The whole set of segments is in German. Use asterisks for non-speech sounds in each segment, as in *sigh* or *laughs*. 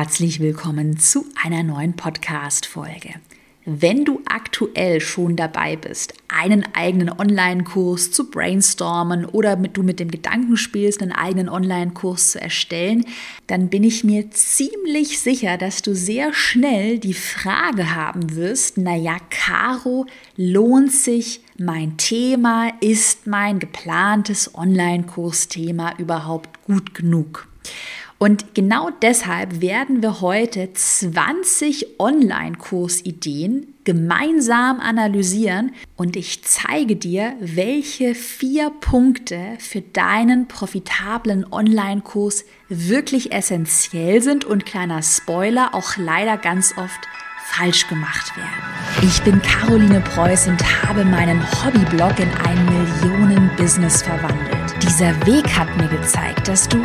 Herzlich willkommen zu einer neuen Podcast-Folge. Wenn du aktuell schon dabei bist, einen eigenen Online-Kurs zu brainstormen oder mit, du mit dem Gedanken spielst, einen eigenen Online-Kurs zu erstellen, dann bin ich mir ziemlich sicher, dass du sehr schnell die Frage haben wirst, naja, Caro, lohnt sich mein Thema, ist mein geplantes Online-Kursthema überhaupt gut genug? Und genau deshalb werden wir heute 20 Online-Kursideen gemeinsam analysieren und ich zeige dir, welche vier Punkte für deinen profitablen Online-Kurs wirklich essentiell sind und kleiner Spoiler auch leider ganz oft falsch gemacht werden. Ich bin Caroline Preuß und habe meinen Hobbyblog in ein Millionen-Business verwandelt. Dieser Weg hat mir gezeigt, dass du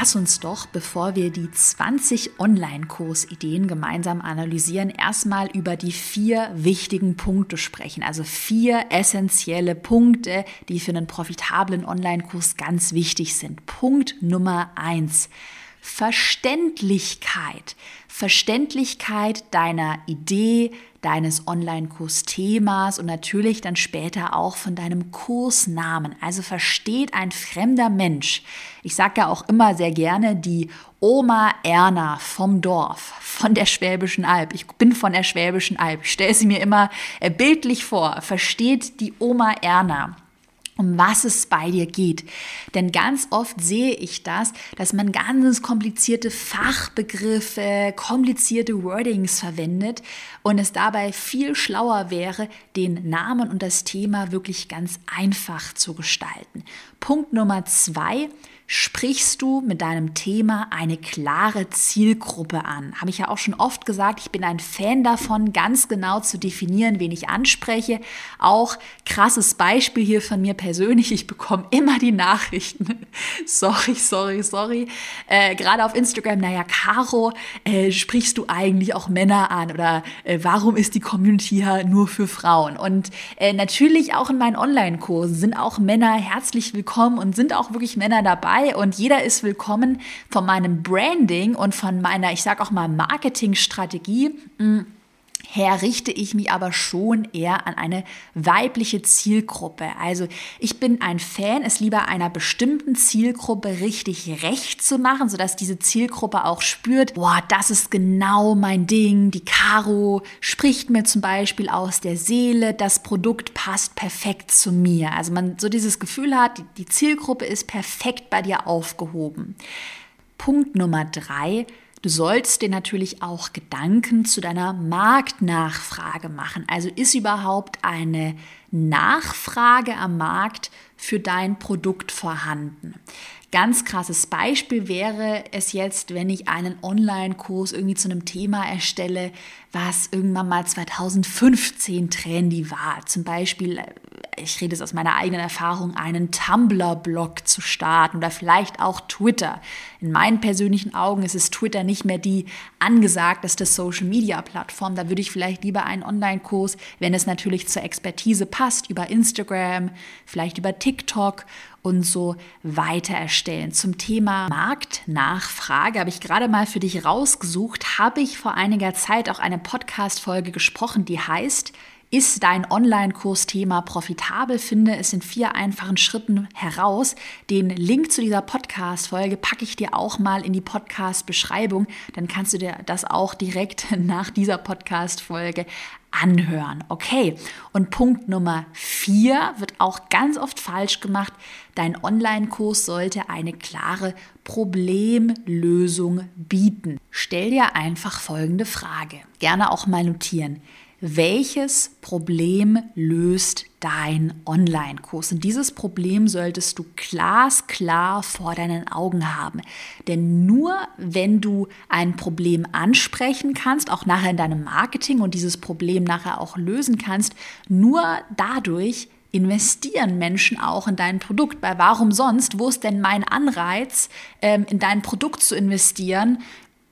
Lass uns doch, bevor wir die 20 Online-Kursideen gemeinsam analysieren, erstmal über die vier wichtigen Punkte sprechen. Also vier essentielle Punkte, die für einen profitablen Online-Kurs ganz wichtig sind. Punkt Nummer eins. Verständlichkeit. Verständlichkeit deiner Idee, deines Online-Kurs-Themas und natürlich dann später auch von deinem Kursnamen. Also versteht ein fremder Mensch. Ich sage ja auch immer sehr gerne die Oma Erna vom Dorf, von der Schwäbischen Alb. Ich bin von der Schwäbischen Alb. Ich stelle sie mir immer äh, bildlich vor. Versteht die Oma Erna um was es bei dir geht. Denn ganz oft sehe ich das, dass man ganz komplizierte Fachbegriffe, komplizierte Wordings verwendet und es dabei viel schlauer wäre, den Namen und das Thema wirklich ganz einfach zu gestalten. Punkt Nummer zwei, sprichst du mit deinem Thema eine klare Zielgruppe an. Habe ich ja auch schon oft gesagt, ich bin ein Fan davon, ganz genau zu definieren, wen ich anspreche. Auch krasses Beispiel hier von mir persönlich. Ich bekomme immer die Nachrichten. *laughs* sorry, sorry, sorry. Äh, Gerade auf Instagram, naja, Caro, äh, sprichst du eigentlich auch Männer an? Oder äh, warum ist die Community hier nur für Frauen? Und äh, natürlich auch in meinen Online-Kursen sind auch Männer herzlich willkommen und sind auch wirklich Männer dabei dabei und jeder ist willkommen von meinem Branding und von meiner, ich sage auch mal, Marketingstrategie. Mh, her richte ich mich aber schon eher an eine weibliche Zielgruppe. Also ich bin ein Fan, es lieber einer bestimmten Zielgruppe richtig recht zu machen, sodass diese Zielgruppe auch spürt, boah, das ist genau mein Ding. Die Caro spricht mir zum Beispiel aus der Seele, das Produkt passt perfekt zu mir. Also man so dieses Gefühl hat, die Zielgruppe ist perfekt bei dir aufgehoben. Punkt Nummer drei, Du sollst dir natürlich auch Gedanken zu deiner Marktnachfrage machen. Also ist überhaupt eine Nachfrage am Markt für dein Produkt vorhanden? Ganz krasses Beispiel wäre es jetzt, wenn ich einen Online-Kurs irgendwie zu einem Thema erstelle, was irgendwann mal 2015 trendy war. Zum Beispiel, äh, ich rede es aus meiner eigenen Erfahrung, einen Tumblr-Blog zu starten oder vielleicht auch Twitter. In meinen persönlichen Augen ist es Twitter nicht mehr die angesagteste Social-Media-Plattform. Da würde ich vielleicht lieber einen Online-Kurs, wenn es natürlich zur Expertise passt, über Instagram, vielleicht über TikTok und so weiter erstellen. Zum Thema Marktnachfrage habe ich gerade mal für dich rausgesucht, habe ich vor einiger Zeit auch eine Podcast-Folge gesprochen, die heißt, ist dein Online-Kursthema profitabel? Finde es in vier einfachen Schritten heraus. Den Link zu dieser Podcast-Folge packe ich dir auch mal in die Podcast-Beschreibung. Dann kannst du dir das auch direkt *laughs* nach dieser Podcast-Folge anhören. Okay. Und Punkt Nummer vier wird auch ganz oft falsch gemacht. Dein Online-Kurs sollte eine klare Problemlösung bieten. Stell dir einfach folgende Frage. Gerne auch mal notieren welches Problem löst dein Online-Kurs? Und dieses Problem solltest du glasklar vor deinen Augen haben. Denn nur wenn du ein Problem ansprechen kannst, auch nachher in deinem Marketing und dieses Problem nachher auch lösen kannst, nur dadurch investieren Menschen auch in dein Produkt. Weil warum sonst? Wo ist denn mein Anreiz, ähm, in dein Produkt zu investieren,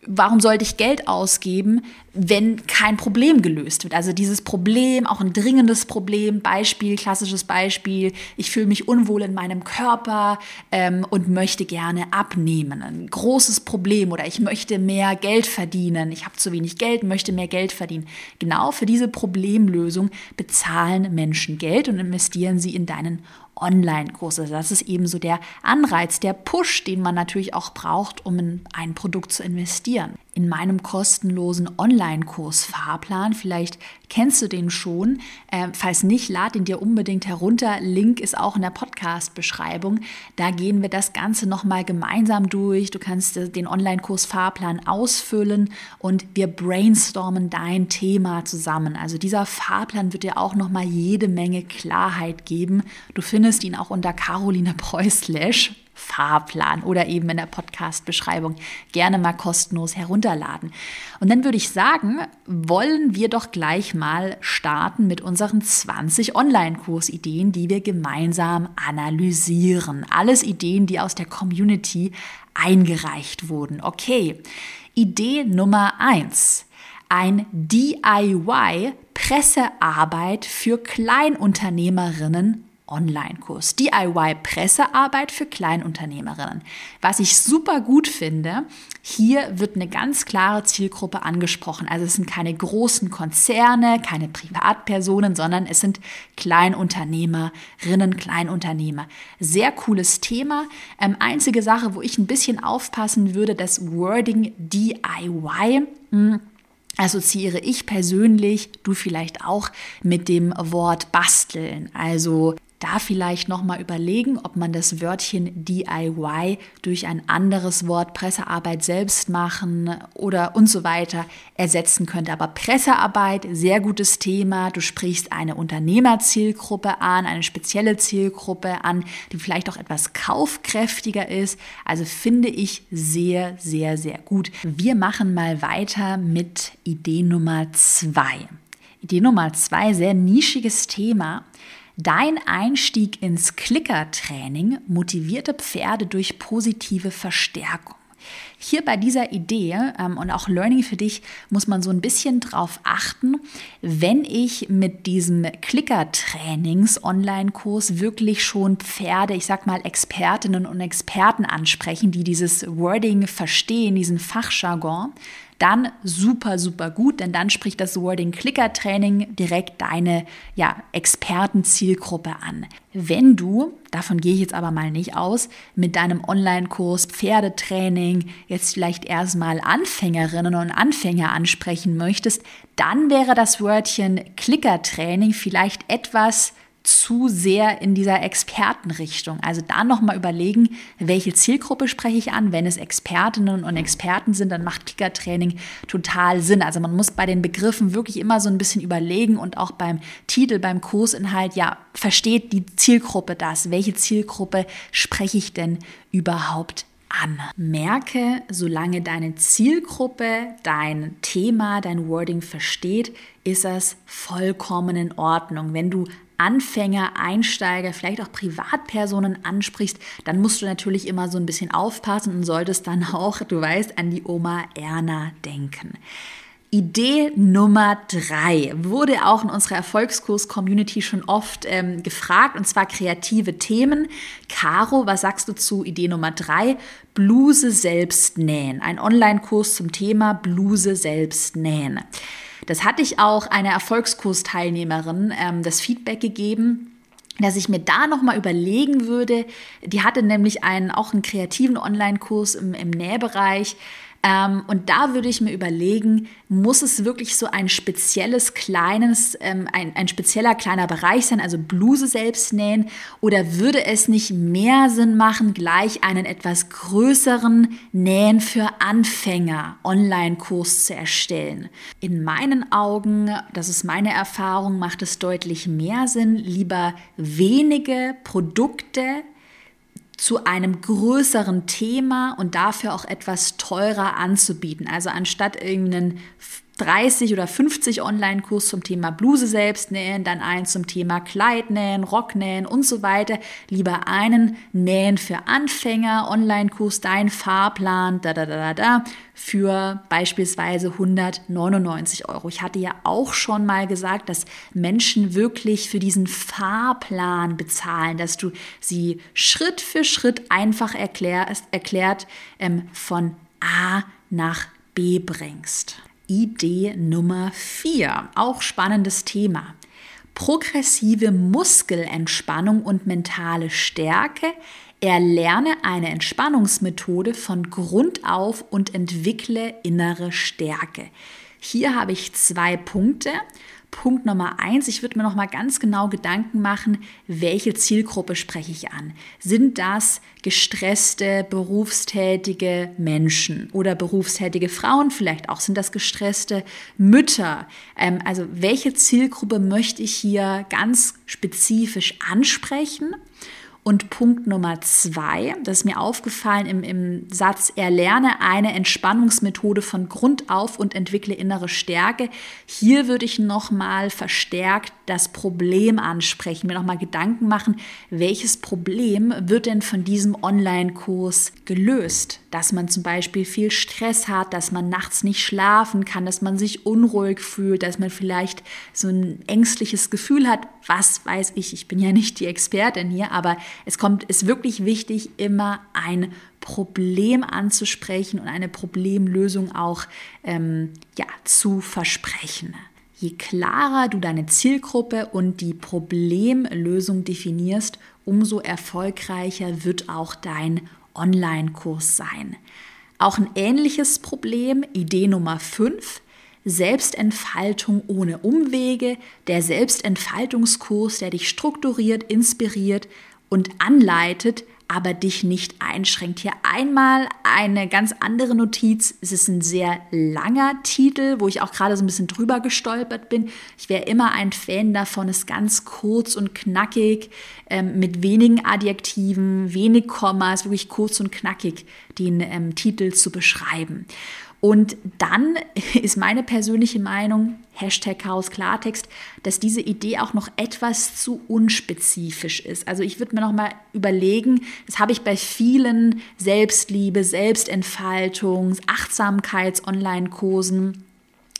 warum sollte ich Geld ausgeben, wenn kein Problem gelöst wird? Also dieses Problem, auch ein dringendes Problem, Beispiel, klassisches Beispiel, ich fühle mich unwohl in meinem Körper ähm, und möchte gerne abnehmen. Ein großes Problem oder ich möchte mehr Geld verdienen, ich habe zu wenig Geld, möchte mehr Geld verdienen. Genau für diese Problemlösung bezahlen Menschen Geld und investieren sie in deinen Online-Kurse. Das ist eben so der Anreiz, der Push, den man natürlich auch braucht, um in ein Produkt zu investieren in meinem kostenlosen Online-Kurs Fahrplan. Vielleicht kennst du den schon. Äh, falls nicht, lad ihn dir unbedingt herunter. Link ist auch in der Podcast-Beschreibung. Da gehen wir das Ganze nochmal gemeinsam durch. Du kannst äh, den Online-Kurs Fahrplan ausfüllen und wir brainstormen dein Thema zusammen. Also dieser Fahrplan wird dir auch nochmal jede Menge Klarheit geben. Du findest ihn auch unter Caroline Preußlesch Fahrplan oder eben in der Podcast-Beschreibung gerne mal kostenlos herunterladen. Und dann würde ich sagen, wollen wir doch gleich mal starten mit unseren 20 Online-Kursideen, die wir gemeinsam analysieren. Alles Ideen, die aus der Community eingereicht wurden. Okay, Idee Nummer 1 ein DIY Pressearbeit für Kleinunternehmerinnen Online-Kurs. DIY-Pressearbeit für Kleinunternehmerinnen. Was ich super gut finde, hier wird eine ganz klare Zielgruppe angesprochen. Also es sind keine großen Konzerne, keine Privatpersonen, sondern es sind Kleinunternehmerinnen, Kleinunternehmer. Sehr cooles Thema. Ähm, einzige Sache, wo ich ein bisschen aufpassen würde, das Wording DIY. Hm assoziiere ich persönlich, du vielleicht auch, mit dem Wort basteln. Also da vielleicht nochmal überlegen, ob man das Wörtchen DIY durch ein anderes Wort Pressearbeit selbst machen oder und so weiter ersetzen könnte. Aber Pressearbeit, sehr gutes Thema. Du sprichst eine Unternehmerzielgruppe an, eine spezielle Zielgruppe an, die vielleicht auch etwas kaufkräftiger ist. Also finde ich sehr, sehr, sehr gut. Wir machen mal weiter mit Idee Nummer zwei. Idee Nummer zwei, sehr nischiges Thema. Dein Einstieg ins Klickertraining motivierte Pferde durch positive Verstärkung. Hier bei dieser Idee ähm, und auch Learning für dich muss man so ein bisschen drauf achten, wenn ich mit diesem Clicker-Trainings-Online-Kurs wirklich schon Pferde, ich sag mal Expertinnen und Experten ansprechen, die dieses Wording verstehen, diesen Fachjargon, dann super, super gut, denn dann spricht das Wording Clicker Training direkt deine ja, Expertenzielgruppe an. Wenn du, davon gehe ich jetzt aber mal nicht aus, mit deinem Online-Kurs Pferdetraining jetzt vielleicht erstmal Anfängerinnen und Anfänger ansprechen möchtest, dann wäre das Wörtchen Clicker Training vielleicht etwas zu sehr in dieser Expertenrichtung. Also da nochmal überlegen, welche Zielgruppe spreche ich an. Wenn es Expertinnen und Experten sind, dann macht Klickertraining total Sinn. Also man muss bei den Begriffen wirklich immer so ein bisschen überlegen und auch beim Titel, beim Kursinhalt, ja, versteht die Zielgruppe das? Welche Zielgruppe spreche ich denn überhaupt an. Merke, solange deine Zielgruppe dein Thema, dein Wording versteht, ist das vollkommen in Ordnung. Wenn du Anfänger, Einsteiger, vielleicht auch Privatpersonen ansprichst, dann musst du natürlich immer so ein bisschen aufpassen und solltest dann *laughs* auch, du weißt, an die Oma Erna denken. Idee Nummer drei wurde auch in unserer Erfolgskurs-Community schon oft ähm, gefragt, und zwar kreative Themen. Caro, was sagst du zu Idee Nummer drei? Bluse selbst nähen. Ein Online-Kurs zum Thema Bluse selbst nähen. Das hatte ich auch einer Erfolgskursteilnehmerin ähm, das Feedback gegeben dass ich mir da nochmal überlegen würde, die hatte nämlich einen, auch einen kreativen Online-Kurs im, im Nähbereich, ähm, und da würde ich mir überlegen, muss es wirklich so ein spezielles kleines, ähm, ein, ein spezieller kleiner Bereich sein, also Bluse selbst nähen, oder würde es nicht mehr Sinn machen, gleich einen etwas größeren Nähen für Anfänger Online-Kurs zu erstellen? In meinen Augen, das ist meine Erfahrung, macht es deutlich mehr Sinn, lieber wenige Produkte zu einem größeren Thema und dafür auch etwas teurer anzubieten. Also anstatt irgendeinen 30 oder 50 Online-Kurs zum Thema Bluse selbst nähen, dann einen zum Thema Kleid nähen, Rock nähen und so weiter. Lieber einen Nähen für Anfänger, Online-Kurs, dein Fahrplan, da da da da da, für beispielsweise 199 Euro. Ich hatte ja auch schon mal gesagt, dass Menschen wirklich für diesen Fahrplan bezahlen, dass du sie Schritt für Schritt einfach erklärst, erklärt ähm, von A nach B bringst. Idee Nummer 4, auch spannendes Thema. Progressive Muskelentspannung und mentale Stärke. Erlerne eine Entspannungsmethode von Grund auf und entwickle innere Stärke. Hier habe ich zwei Punkte. Punkt Nummer eins, ich würde mir noch mal ganz genau Gedanken machen, welche Zielgruppe spreche ich an? Sind das gestresste, berufstätige Menschen oder berufstätige Frauen vielleicht auch? Sind das gestresste Mütter? Ähm, also welche Zielgruppe möchte ich hier ganz spezifisch ansprechen? Und Punkt Nummer zwei, das ist mir aufgefallen im, im Satz, erlerne eine Entspannungsmethode von Grund auf und entwickle innere Stärke. Hier würde ich nochmal verstärkt das Problem ansprechen, mir nochmal Gedanken machen, welches Problem wird denn von diesem Online-Kurs gelöst? Dass man zum Beispiel viel Stress hat, dass man nachts nicht schlafen kann, dass man sich unruhig fühlt, dass man vielleicht so ein ängstliches Gefühl hat. Was weiß ich, ich bin ja nicht die Expertin hier, aber es kommt, ist wirklich wichtig, immer ein Problem anzusprechen und eine Problemlösung auch ähm, ja, zu versprechen. Je klarer du deine Zielgruppe und die Problemlösung definierst, umso erfolgreicher wird auch dein Online-Kurs sein. Auch ein ähnliches Problem, Idee Nummer 5, Selbstentfaltung ohne Umwege, der Selbstentfaltungskurs, der dich strukturiert, inspiriert und anleitet, aber dich nicht einschränkt. Hier einmal eine ganz andere Notiz. Es ist ein sehr langer Titel, wo ich auch gerade so ein bisschen drüber gestolpert bin. Ich wäre immer ein Fan davon, es ganz kurz und knackig, ähm, mit wenigen Adjektiven, wenig Kommas, wirklich kurz und knackig den ähm, Titel zu beschreiben. Und dann *laughs* ist meine persönliche Meinung, Hashtag Chaos Klartext, dass diese Idee auch noch etwas zu unspezifisch ist. Also ich würde mir noch mal überlegen, das habe ich bei vielen Selbstliebe, Selbstentfaltung, Achtsamkeits-Online-Kursen,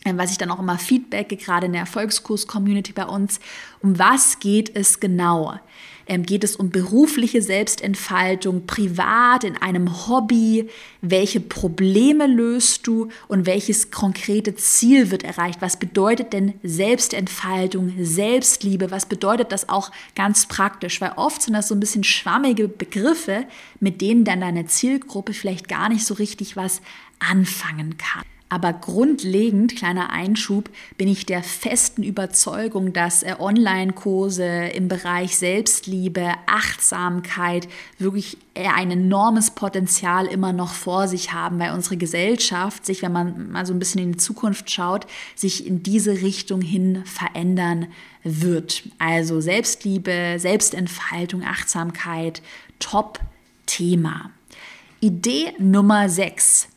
äh, was ich dann auch immer feedbacke, gerade in der Erfolgskurs-Community bei uns. Um was geht es genau? Ähm, geht es um berufliche Selbstentfaltung, privat, in einem Hobby? Welche Probleme löst du und welches konkrete Ziel wird erreicht? Was bedeutet denn Selbstentfaltung, Selbstliebe? Was bedeutet das auch ganz praktisch? Weil oft sind das so ein bisschen schwammige Begriffe, mit denen dann deine Zielgruppe vielleicht gar nicht so richtig was anfangen kann. Aber grundlegend, kleiner Einschub, bin ich der festen Überzeugung, dass äh, Online-Kurse im Bereich Selbstliebe, Achtsamkeit wirklich ein enormes Potenzial immer noch vor sich haben, weil unsere Gesellschaft sich, wenn man mal so ein bisschen in die Zukunft schaut, sich in diese Richtung hin verändern wird. Also Selbstliebe, Selbstentfaltung, Achtsamkeit, Top-Thema. Idee Nummer 6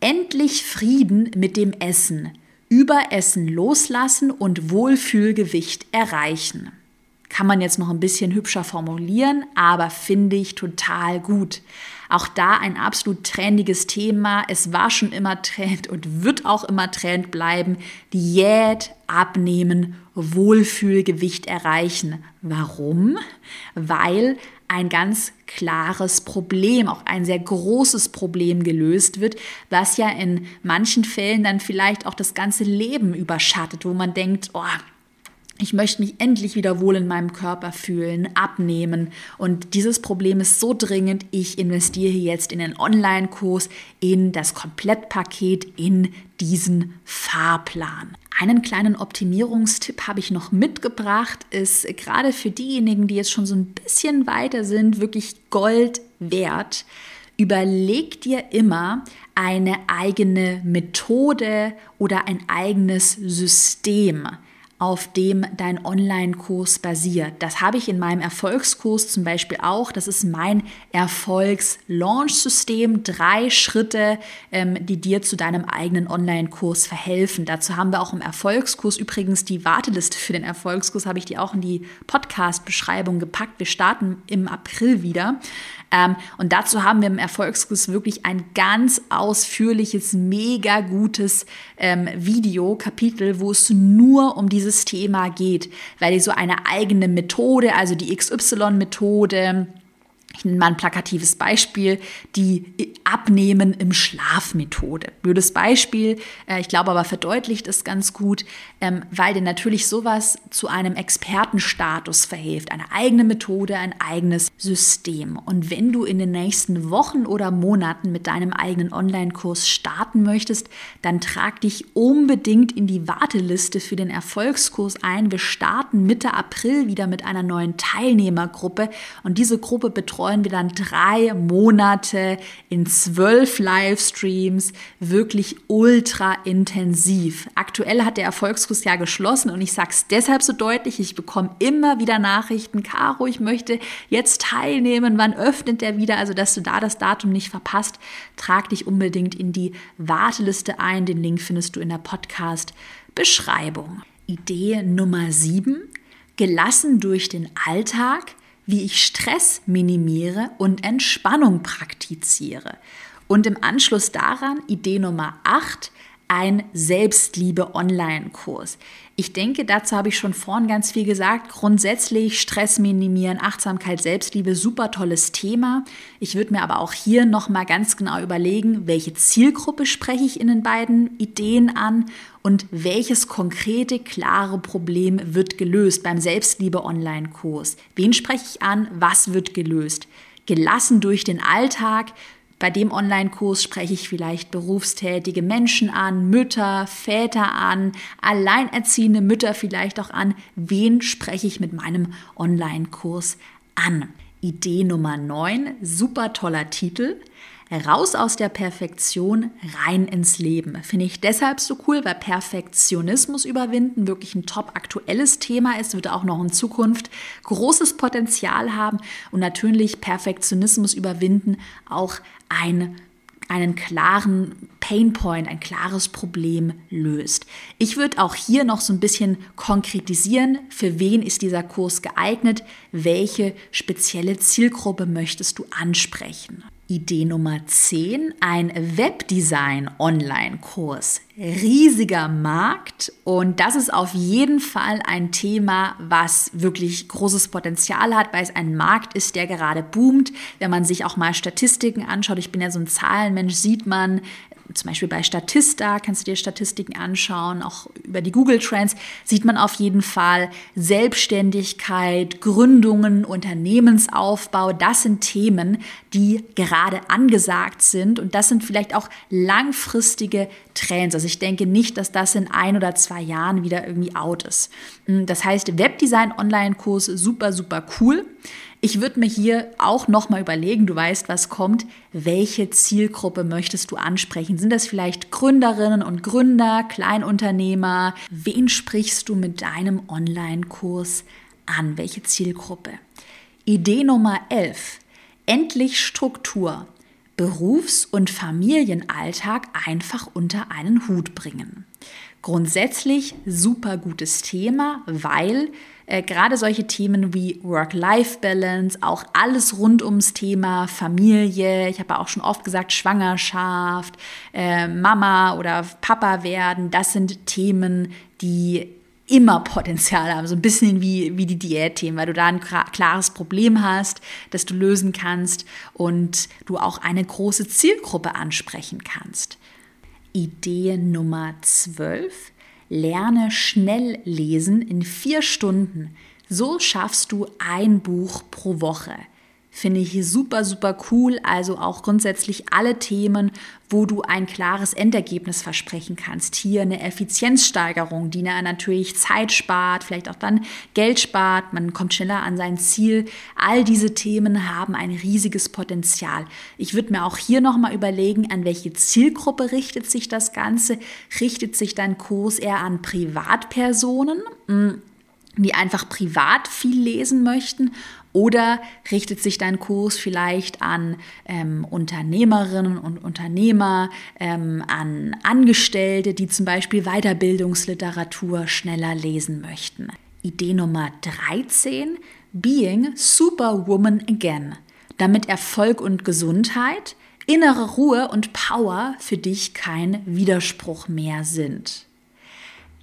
Endlich Frieden mit dem Essen, Überessen loslassen und Wohlfühlgewicht erreichen. Kann man jetzt noch ein bisschen hübscher formulieren, aber finde ich total gut. Auch da ein absolut trendiges Thema. Es war schon immer Trend und wird auch immer Trend bleiben. Diät, abnehmen, Wohlfühlgewicht erreichen. Warum? Weil ein ganz klares Problem, auch ein sehr großes Problem gelöst wird, was ja in manchen Fällen dann vielleicht auch das ganze Leben überschattet, wo man denkt, oh, ich möchte mich endlich wieder wohl in meinem Körper fühlen, abnehmen. Und dieses Problem ist so dringend, ich investiere jetzt in den Online-Kurs, in das Komplettpaket, in diesen Fahrplan. Einen kleinen Optimierungstipp habe ich noch mitgebracht, ist gerade für diejenigen, die jetzt schon so ein bisschen weiter sind, wirklich Gold wert. Überleg dir immer eine eigene Methode oder ein eigenes System auf dem dein Online-Kurs basiert. Das habe ich in meinem Erfolgskurs zum Beispiel auch. Das ist mein Erfolgs-Launch-System. Drei Schritte, ähm, die dir zu deinem eigenen Online-Kurs verhelfen. Dazu haben wir auch im Erfolgskurs übrigens die Warteliste für den Erfolgskurs, habe ich dir auch in die Podcast-Beschreibung gepackt. Wir starten im April wieder. Ähm, und dazu haben wir im Erfolgskurs wirklich ein ganz ausführliches, mega gutes ähm, Video, Kapitel, wo es nur um dieses Thema geht, weil die so eine eigene Methode, also die XY-Methode, ich nenne mal ein plakatives Beispiel, die Abnehmen im Schlafmethode. Blödes Beispiel, äh, ich glaube aber verdeutlicht es ganz gut, ähm, weil dir natürlich sowas zu einem Expertenstatus verhilft. Eine eigene Methode, ein eigenes System. Und wenn du in den nächsten Wochen oder Monaten mit deinem eigenen Online-Kurs starten möchtest, dann trag dich unbedingt in die Warteliste für den Erfolgskurs ein. Wir starten Mitte April wieder mit einer neuen Teilnehmergruppe und diese Gruppe betreut betreuen wir dann drei Monate in zwölf Livestreams, wirklich ultra intensiv. Aktuell hat der Erfolgskurs ja geschlossen und ich sage es deshalb so deutlich, ich bekomme immer wieder Nachrichten, Caro, ich möchte jetzt teilnehmen, wann öffnet der wieder? Also, dass du da das Datum nicht verpasst, trag dich unbedingt in die Warteliste ein. Den Link findest du in der Podcast-Beschreibung. Idee Nummer sieben: Gelassen durch den Alltag wie ich Stress minimiere und Entspannung praktiziere. Und im Anschluss daran, Idee Nummer 8, ein Selbstliebe-Online-Kurs. Ich denke, dazu habe ich schon vorhin ganz viel gesagt. Grundsätzlich Stress minimieren, Achtsamkeit, Selbstliebe, super tolles Thema. Ich würde mir aber auch hier nochmal ganz genau überlegen, welche Zielgruppe spreche ich in den beiden Ideen an und welches konkrete, klare Problem wird gelöst beim Selbstliebe-Online-Kurs. Wen spreche ich an? Was wird gelöst? Gelassen durch den Alltag, bei dem Online-Kurs spreche ich vielleicht berufstätige Menschen an, Mütter, Väter an, alleinerziehende Mütter vielleicht auch an. Wen spreche ich mit meinem Online-Kurs an? Idee Nummer 9, super toller Titel. Raus aus der Perfektion, rein ins Leben. Finde ich deshalb so cool, weil Perfektionismus überwinden wirklich ein top aktuelles Thema ist, wird auch noch in Zukunft großes Potenzial haben und natürlich Perfektionismus überwinden auch ein einen klaren Painpoint, ein klares Problem löst. Ich würde auch hier noch so ein bisschen konkretisieren, für wen ist dieser Kurs geeignet, welche spezielle Zielgruppe möchtest du ansprechen. Idee Nummer 10, ein Webdesign-Online-Kurs. Riesiger Markt und das ist auf jeden Fall ein Thema, was wirklich großes Potenzial hat, weil es ein Markt ist, der gerade boomt. Wenn man sich auch mal Statistiken anschaut, ich bin ja so ein Zahlenmensch, sieht man, zum Beispiel bei Statista, kannst du dir Statistiken anschauen, auch über die Google Trends, sieht man auf jeden Fall Selbstständigkeit, Gründungen, Unternehmensaufbau. Das sind Themen, die gerade angesagt sind und das sind vielleicht auch langfristige Trends. Also ich denke nicht, dass das in ein oder zwei Jahren wieder irgendwie out ist. Das heißt, Webdesign Online-Kurs super, super cool. Ich würde mir hier auch nochmal überlegen, du weißt, was kommt, welche Zielgruppe möchtest du ansprechen? Sind das vielleicht Gründerinnen und Gründer, Kleinunternehmer? Wen sprichst du mit deinem Online-Kurs an? Welche Zielgruppe? Idee Nummer 11. Endlich Struktur. Berufs- und Familienalltag einfach unter einen Hut bringen. Grundsätzlich super gutes Thema, weil äh, gerade solche Themen wie Work-Life-Balance, auch alles rund ums Thema Familie, ich habe auch schon oft gesagt, Schwangerschaft, äh, Mama oder Papa werden, das sind Themen, die immer Potenzial haben, so ein bisschen wie, wie die Diätthemen, weil du da ein klares Problem hast, das du lösen kannst und du auch eine große Zielgruppe ansprechen kannst. Idee Nummer 12 Lerne schnell lesen in vier Stunden. So schaffst du ein Buch pro Woche. Finde ich super, super cool. Also auch grundsätzlich alle Themen, wo du ein klares Endergebnis versprechen kannst. Hier eine Effizienzsteigerung, die natürlich Zeit spart, vielleicht auch dann Geld spart, man kommt schneller an sein Ziel. All diese Themen haben ein riesiges Potenzial. Ich würde mir auch hier nochmal überlegen, an welche Zielgruppe richtet sich das Ganze. Richtet sich dein Kurs eher an Privatpersonen? Hm, die einfach privat viel lesen möchten oder richtet sich dein Kurs vielleicht an ähm, Unternehmerinnen und Unternehmer, ähm, an Angestellte, die zum Beispiel Weiterbildungsliteratur schneller lesen möchten? Idee Nummer 13, Being Superwoman Again, damit Erfolg und Gesundheit, innere Ruhe und Power für dich kein Widerspruch mehr sind.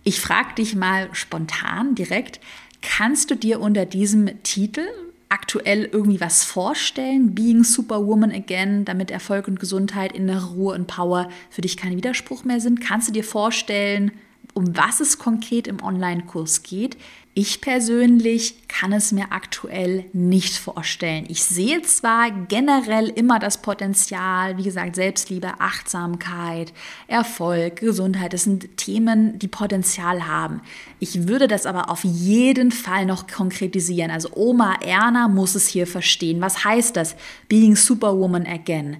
Ich frage dich mal spontan direkt, kannst du dir unter diesem Titel aktuell irgendwie was vorstellen? Being Superwoman Again, damit Erfolg und Gesundheit, innere Ruhe und Power für dich kein Widerspruch mehr sind. Kannst du dir vorstellen, um was es konkret im Online-Kurs geht? Ich persönlich kann es mir aktuell nicht vorstellen. Ich sehe zwar generell immer das Potenzial, wie gesagt, Selbstliebe, Achtsamkeit, Erfolg, Gesundheit, das sind Themen, die Potenzial haben. Ich würde das aber auf jeden Fall noch konkretisieren. Also Oma Erna muss es hier verstehen. Was heißt das? Being Superwoman again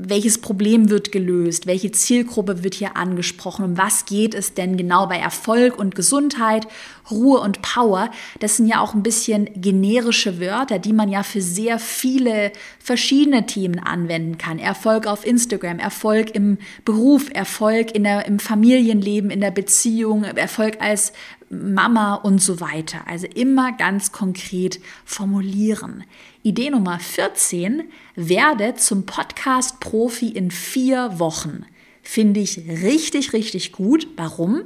welches Problem wird gelöst, welche Zielgruppe wird hier angesprochen, um was geht es denn genau bei Erfolg und Gesundheit, Ruhe und Power. Das sind ja auch ein bisschen generische Wörter, die man ja für sehr viele verschiedene Themen anwenden kann. Erfolg auf Instagram, Erfolg im Beruf, Erfolg in der, im Familienleben, in der Beziehung, Erfolg als Mama und so weiter. Also immer ganz konkret formulieren. Idee Nummer 14, werde zum Podcast-Profi in vier Wochen. Finde ich richtig, richtig gut. Warum?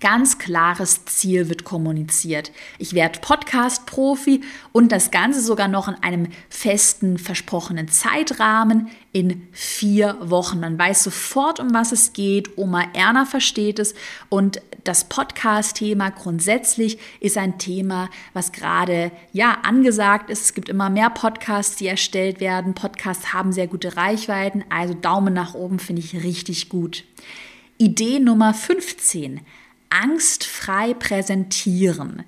Ganz klares Ziel wird kommuniziert. Ich werde Podcast-Profi und das Ganze sogar noch in einem festen, versprochenen Zeitrahmen in vier Wochen. Man weiß sofort, um was es geht. Oma Erna versteht es und das Podcast-Thema grundsätzlich ist ein Thema, was gerade ja angesagt ist. Es gibt immer mehr Podcasts, die erstellt werden. Podcasts haben sehr gute Reichweiten, also Daumen nach oben finde ich richtig gut. Idee Nummer 15 angstfrei präsentieren.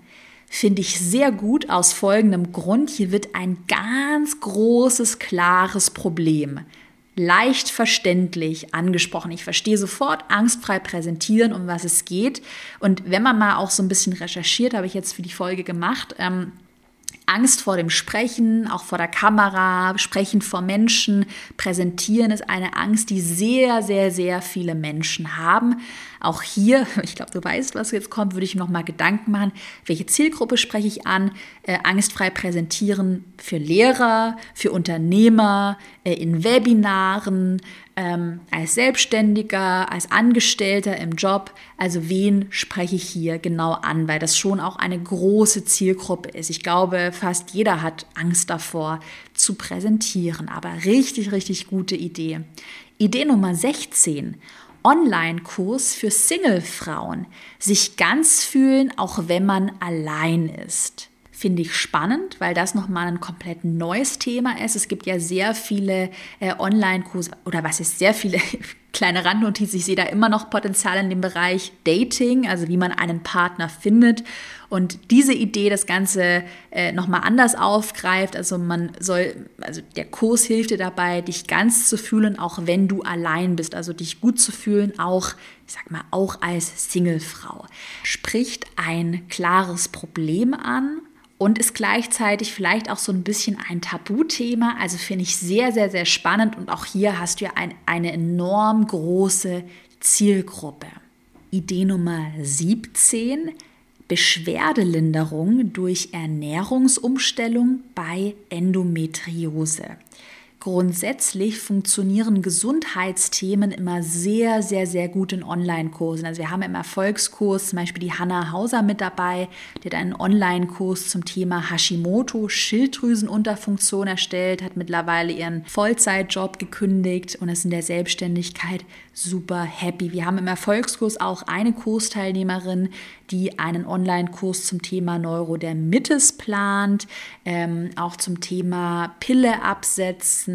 Finde ich sehr gut aus folgendem Grund. Hier wird ein ganz großes, klares Problem leicht verständlich angesprochen. Ich verstehe sofort angstfrei präsentieren, um was es geht. Und wenn man mal auch so ein bisschen recherchiert, habe ich jetzt für die Folge gemacht, ähm, Angst vor dem Sprechen, auch vor der Kamera, Sprechen vor Menschen, Präsentieren ist eine Angst, die sehr, sehr, sehr viele Menschen haben. Auch hier, *laughs* ich glaube, du weißt, was jetzt kommt, würde ich noch mal Gedanken machen, welche Zielgruppe spreche ich an? Äh, angstfrei präsentieren für Lehrer, für Unternehmer, äh, in Webinaren, ähm, als Selbstständiger, als Angestellter im Job. Also wen spreche ich hier genau an, weil das schon auch eine große Zielgruppe ist. Ich glaube, fast jeder hat Angst davor zu präsentieren, aber richtig, richtig gute Idee. Idee Nummer 16. Online-Kurs für Single-Frauen. Sich ganz fühlen, auch wenn man allein ist finde ich spannend, weil das nochmal ein komplett neues Thema ist. Es gibt ja sehr viele äh, Online-Kurse oder was ist sehr viele *laughs* kleine Randnotiz. Ich sehe da immer noch Potenzial in dem Bereich Dating, also wie man einen Partner findet. Und diese Idee das Ganze äh, nochmal anders aufgreift. Also man soll, also der Kurs hilft dir dabei, dich ganz zu fühlen, auch wenn du allein bist. Also dich gut zu fühlen, auch, ich sag mal, auch als Singlefrau. Spricht ein klares Problem an und ist gleichzeitig vielleicht auch so ein bisschen ein Tabuthema. Also finde ich sehr, sehr, sehr spannend und auch hier hast du ja ein, eine enorm große Zielgruppe. Idee Nummer 17, Beschwerdelinderung durch Ernährungsumstellung bei Endometriose. Grundsätzlich funktionieren Gesundheitsthemen immer sehr, sehr, sehr gut in Online-Kursen. Also wir haben im Erfolgskurs zum Beispiel die Hanna Hauser mit dabei, die hat einen Online-Kurs zum Thema Hashimoto, Schilddrüsenunterfunktion erstellt, hat mittlerweile ihren Vollzeitjob gekündigt und ist in der Selbstständigkeit super happy. Wir haben im Erfolgskurs auch eine Kursteilnehmerin, die einen Online-Kurs zum Thema Neurodermitis plant, ähm, auch zum Thema Pille absetzen,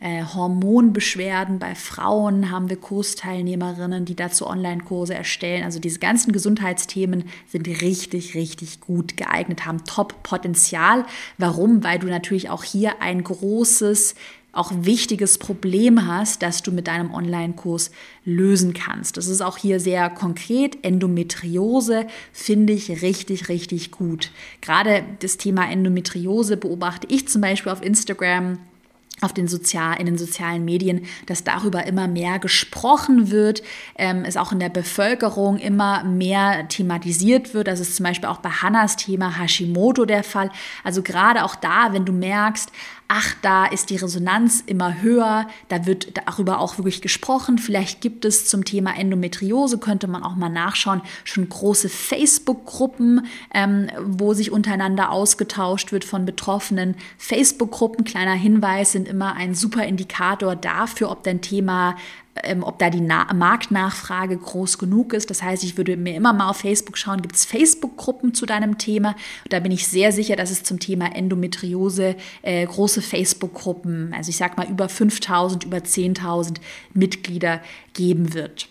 äh, Hormonbeschwerden bei Frauen haben wir Kursteilnehmerinnen, die dazu Online-Kurse erstellen. Also diese ganzen Gesundheitsthemen sind richtig, richtig gut geeignet, haben Top-Potenzial. Warum? Weil du natürlich auch hier ein großes auch wichtiges Problem hast, das du mit deinem Online-Kurs lösen kannst. Das ist auch hier sehr konkret. Endometriose finde ich richtig, richtig gut. Gerade das Thema Endometriose beobachte ich zum Beispiel auf Instagram auf den Sozial, in den sozialen Medien, dass darüber immer mehr gesprochen wird, ähm, es auch in der Bevölkerung immer mehr thematisiert wird. Das ist zum Beispiel auch bei Hannas Thema Hashimoto der Fall. Also gerade auch da, wenn du merkst, ach, da ist die Resonanz immer höher, da wird darüber auch wirklich gesprochen. Vielleicht gibt es zum Thema Endometriose, könnte man auch mal nachschauen, schon große Facebook-Gruppen, ähm, wo sich untereinander ausgetauscht wird von Betroffenen. Facebook-Gruppen, kleiner Hinweis, sind immer ein super Indikator dafür, ob dein Thema ähm, ob da die Na Marktnachfrage groß genug ist. Das heißt, ich würde mir immer mal auf Facebook schauen, gibt es Facebook-Gruppen zu deinem Thema? Und da bin ich sehr sicher, dass es zum Thema Endometriose äh, große Facebook-Gruppen, also ich sage mal über 5000, über 10.000 Mitglieder geben wird.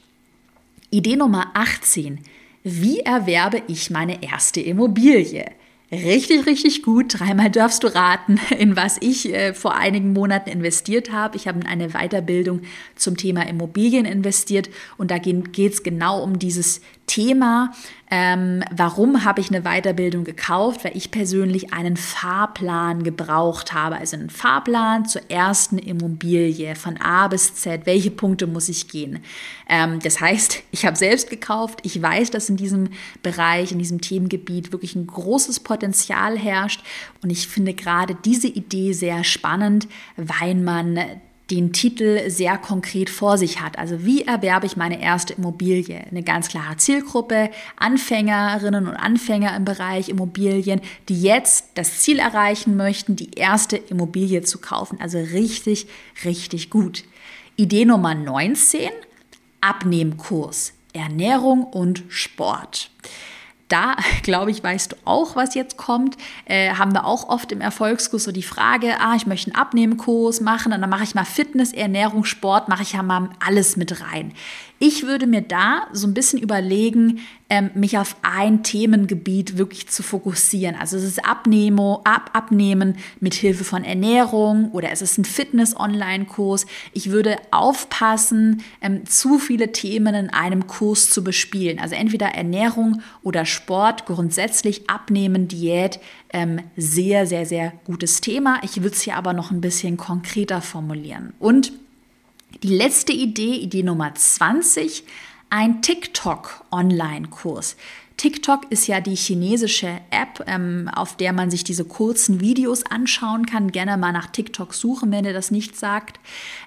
Idee Nummer 18. Wie erwerbe ich meine erste Immobilie? Richtig, richtig gut. Dreimal darfst du raten, *laughs* in was ich äh, vor einigen Monaten investiert habe. Ich habe in eine Weiterbildung zum Thema Immobilien investiert und da geht es genau um dieses Thema. Ähm, warum habe ich eine Weiterbildung gekauft? Weil ich persönlich einen Fahrplan gebraucht habe. Also einen Fahrplan zur ersten Immobilie von A bis Z. Welche Punkte muss ich gehen? Ähm, das heißt, *laughs* ich habe selbst gekauft. Ich weiß, dass in diesem Bereich, in diesem Themengebiet wirklich ein großes Potenzial herrscht. Und ich finde gerade diese Idee sehr spannend, weil man den Titel sehr konkret vor sich hat. Also wie erwerbe ich meine erste Immobilie? Eine ganz klare Zielgruppe, Anfängerinnen und Anfänger im Bereich Immobilien, die jetzt das Ziel erreichen möchten, die erste Immobilie zu kaufen. Also richtig, richtig gut. Idee Nummer 19, Abnehmkurs, Ernährung und Sport. Da, *laughs* glaube ich, weißt du auch, was jetzt kommt. Äh, haben wir auch oft im Erfolgskurs so die Frage, ah, ich möchte einen Abnehmkurs machen und dann mache ich mal Fitness, Ernährung, Sport, mache ich ja mal alles mit rein. Ich würde mir da so ein bisschen überlegen, ähm, mich auf ein Themengebiet wirklich zu fokussieren. Also es ist Abnehmo, Ab, Abnehmen mit Hilfe von Ernährung oder es ist ein Fitness-Online-Kurs. Ich würde aufpassen, ähm, zu viele Themen in einem Kurs zu bespielen. Also entweder Ernährung oder Sport, grundsätzlich Abnehmen, Diät, ähm, sehr, sehr, sehr gutes Thema. Ich würde es hier aber noch ein bisschen konkreter formulieren. Und die letzte Idee, Idee Nummer 20, ein TikTok-Online-Kurs. TikTok ist ja die chinesische App, ähm, auf der man sich diese kurzen Videos anschauen kann. Gerne mal nach TikTok suchen, wenn ihr das nicht sagt.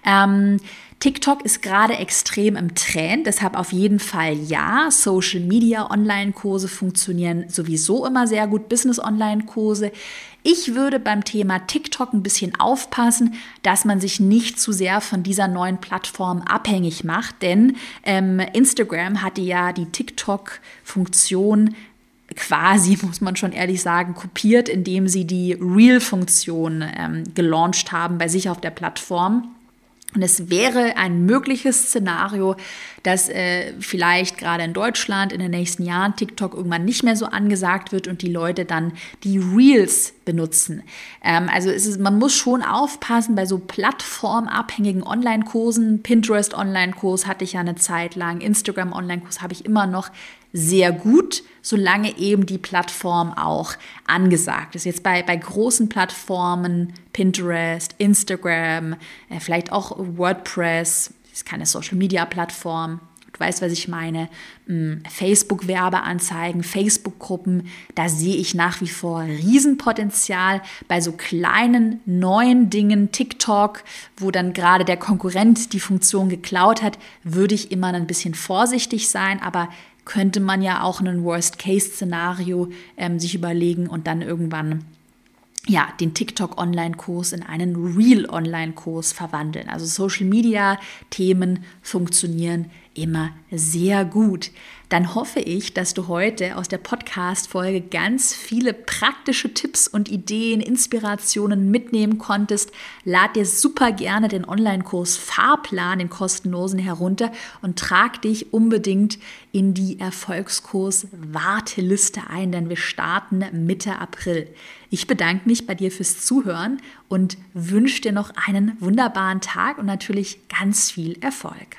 Ähm, TikTok ist gerade extrem im Trend, deshalb auf jeden Fall ja. Social Media Online-Kurse funktionieren sowieso immer sehr gut, Business Online-Kurse. Ich würde beim Thema TikTok ein bisschen aufpassen, dass man sich nicht zu sehr von dieser neuen Plattform abhängig macht, denn ähm, Instagram hatte ja die TikTok-Funktion quasi, *laughs* muss man schon ehrlich sagen, kopiert, indem sie die Real-Funktion ähm, gelauncht haben bei sich auf der Plattform. Und es wäre ein mögliches Szenario, dass äh, vielleicht gerade in Deutschland in den nächsten Jahren TikTok irgendwann nicht mehr so angesagt wird und die Leute dann die Reels benutzen. Ähm, also ist, man muss schon aufpassen bei so plattformabhängigen Online-Kursen. Pinterest Online-Kurs hatte ich ja eine Zeit lang, Instagram Online-Kurs habe ich immer noch sehr gut, solange eben die Plattform auch angesagt ist. Jetzt bei, bei großen Plattformen, Pinterest, Instagram, äh, vielleicht auch WordPress, ist keine Social-Media-Plattform, weißt, was ich meine, hm, Facebook-Werbeanzeigen, Facebook-Gruppen, da sehe ich nach wie vor Riesenpotenzial. Bei so kleinen neuen Dingen, TikTok, wo dann gerade der Konkurrent die Funktion geklaut hat, würde ich immer ein bisschen vorsichtig sein, aber könnte man ja auch ein Worst-Case-Szenario ähm, sich überlegen und dann irgendwann ja, den TikTok-Online-Kurs in einen Real-Online-Kurs verwandeln. Also Social-Media-Themen funktionieren immer sehr gut. Dann hoffe ich, dass du heute aus der Podcast-Folge ganz viele praktische Tipps und Ideen, Inspirationen mitnehmen konntest. Lad dir super gerne den Online-Kurs Fahrplan, den kostenlosen, herunter und trag dich unbedingt in die Erfolgskurs-Warteliste ein, denn wir starten Mitte April. Ich bedanke mich bei dir fürs Zuhören und wünsche dir noch einen wunderbaren Tag und natürlich ganz viel Erfolg.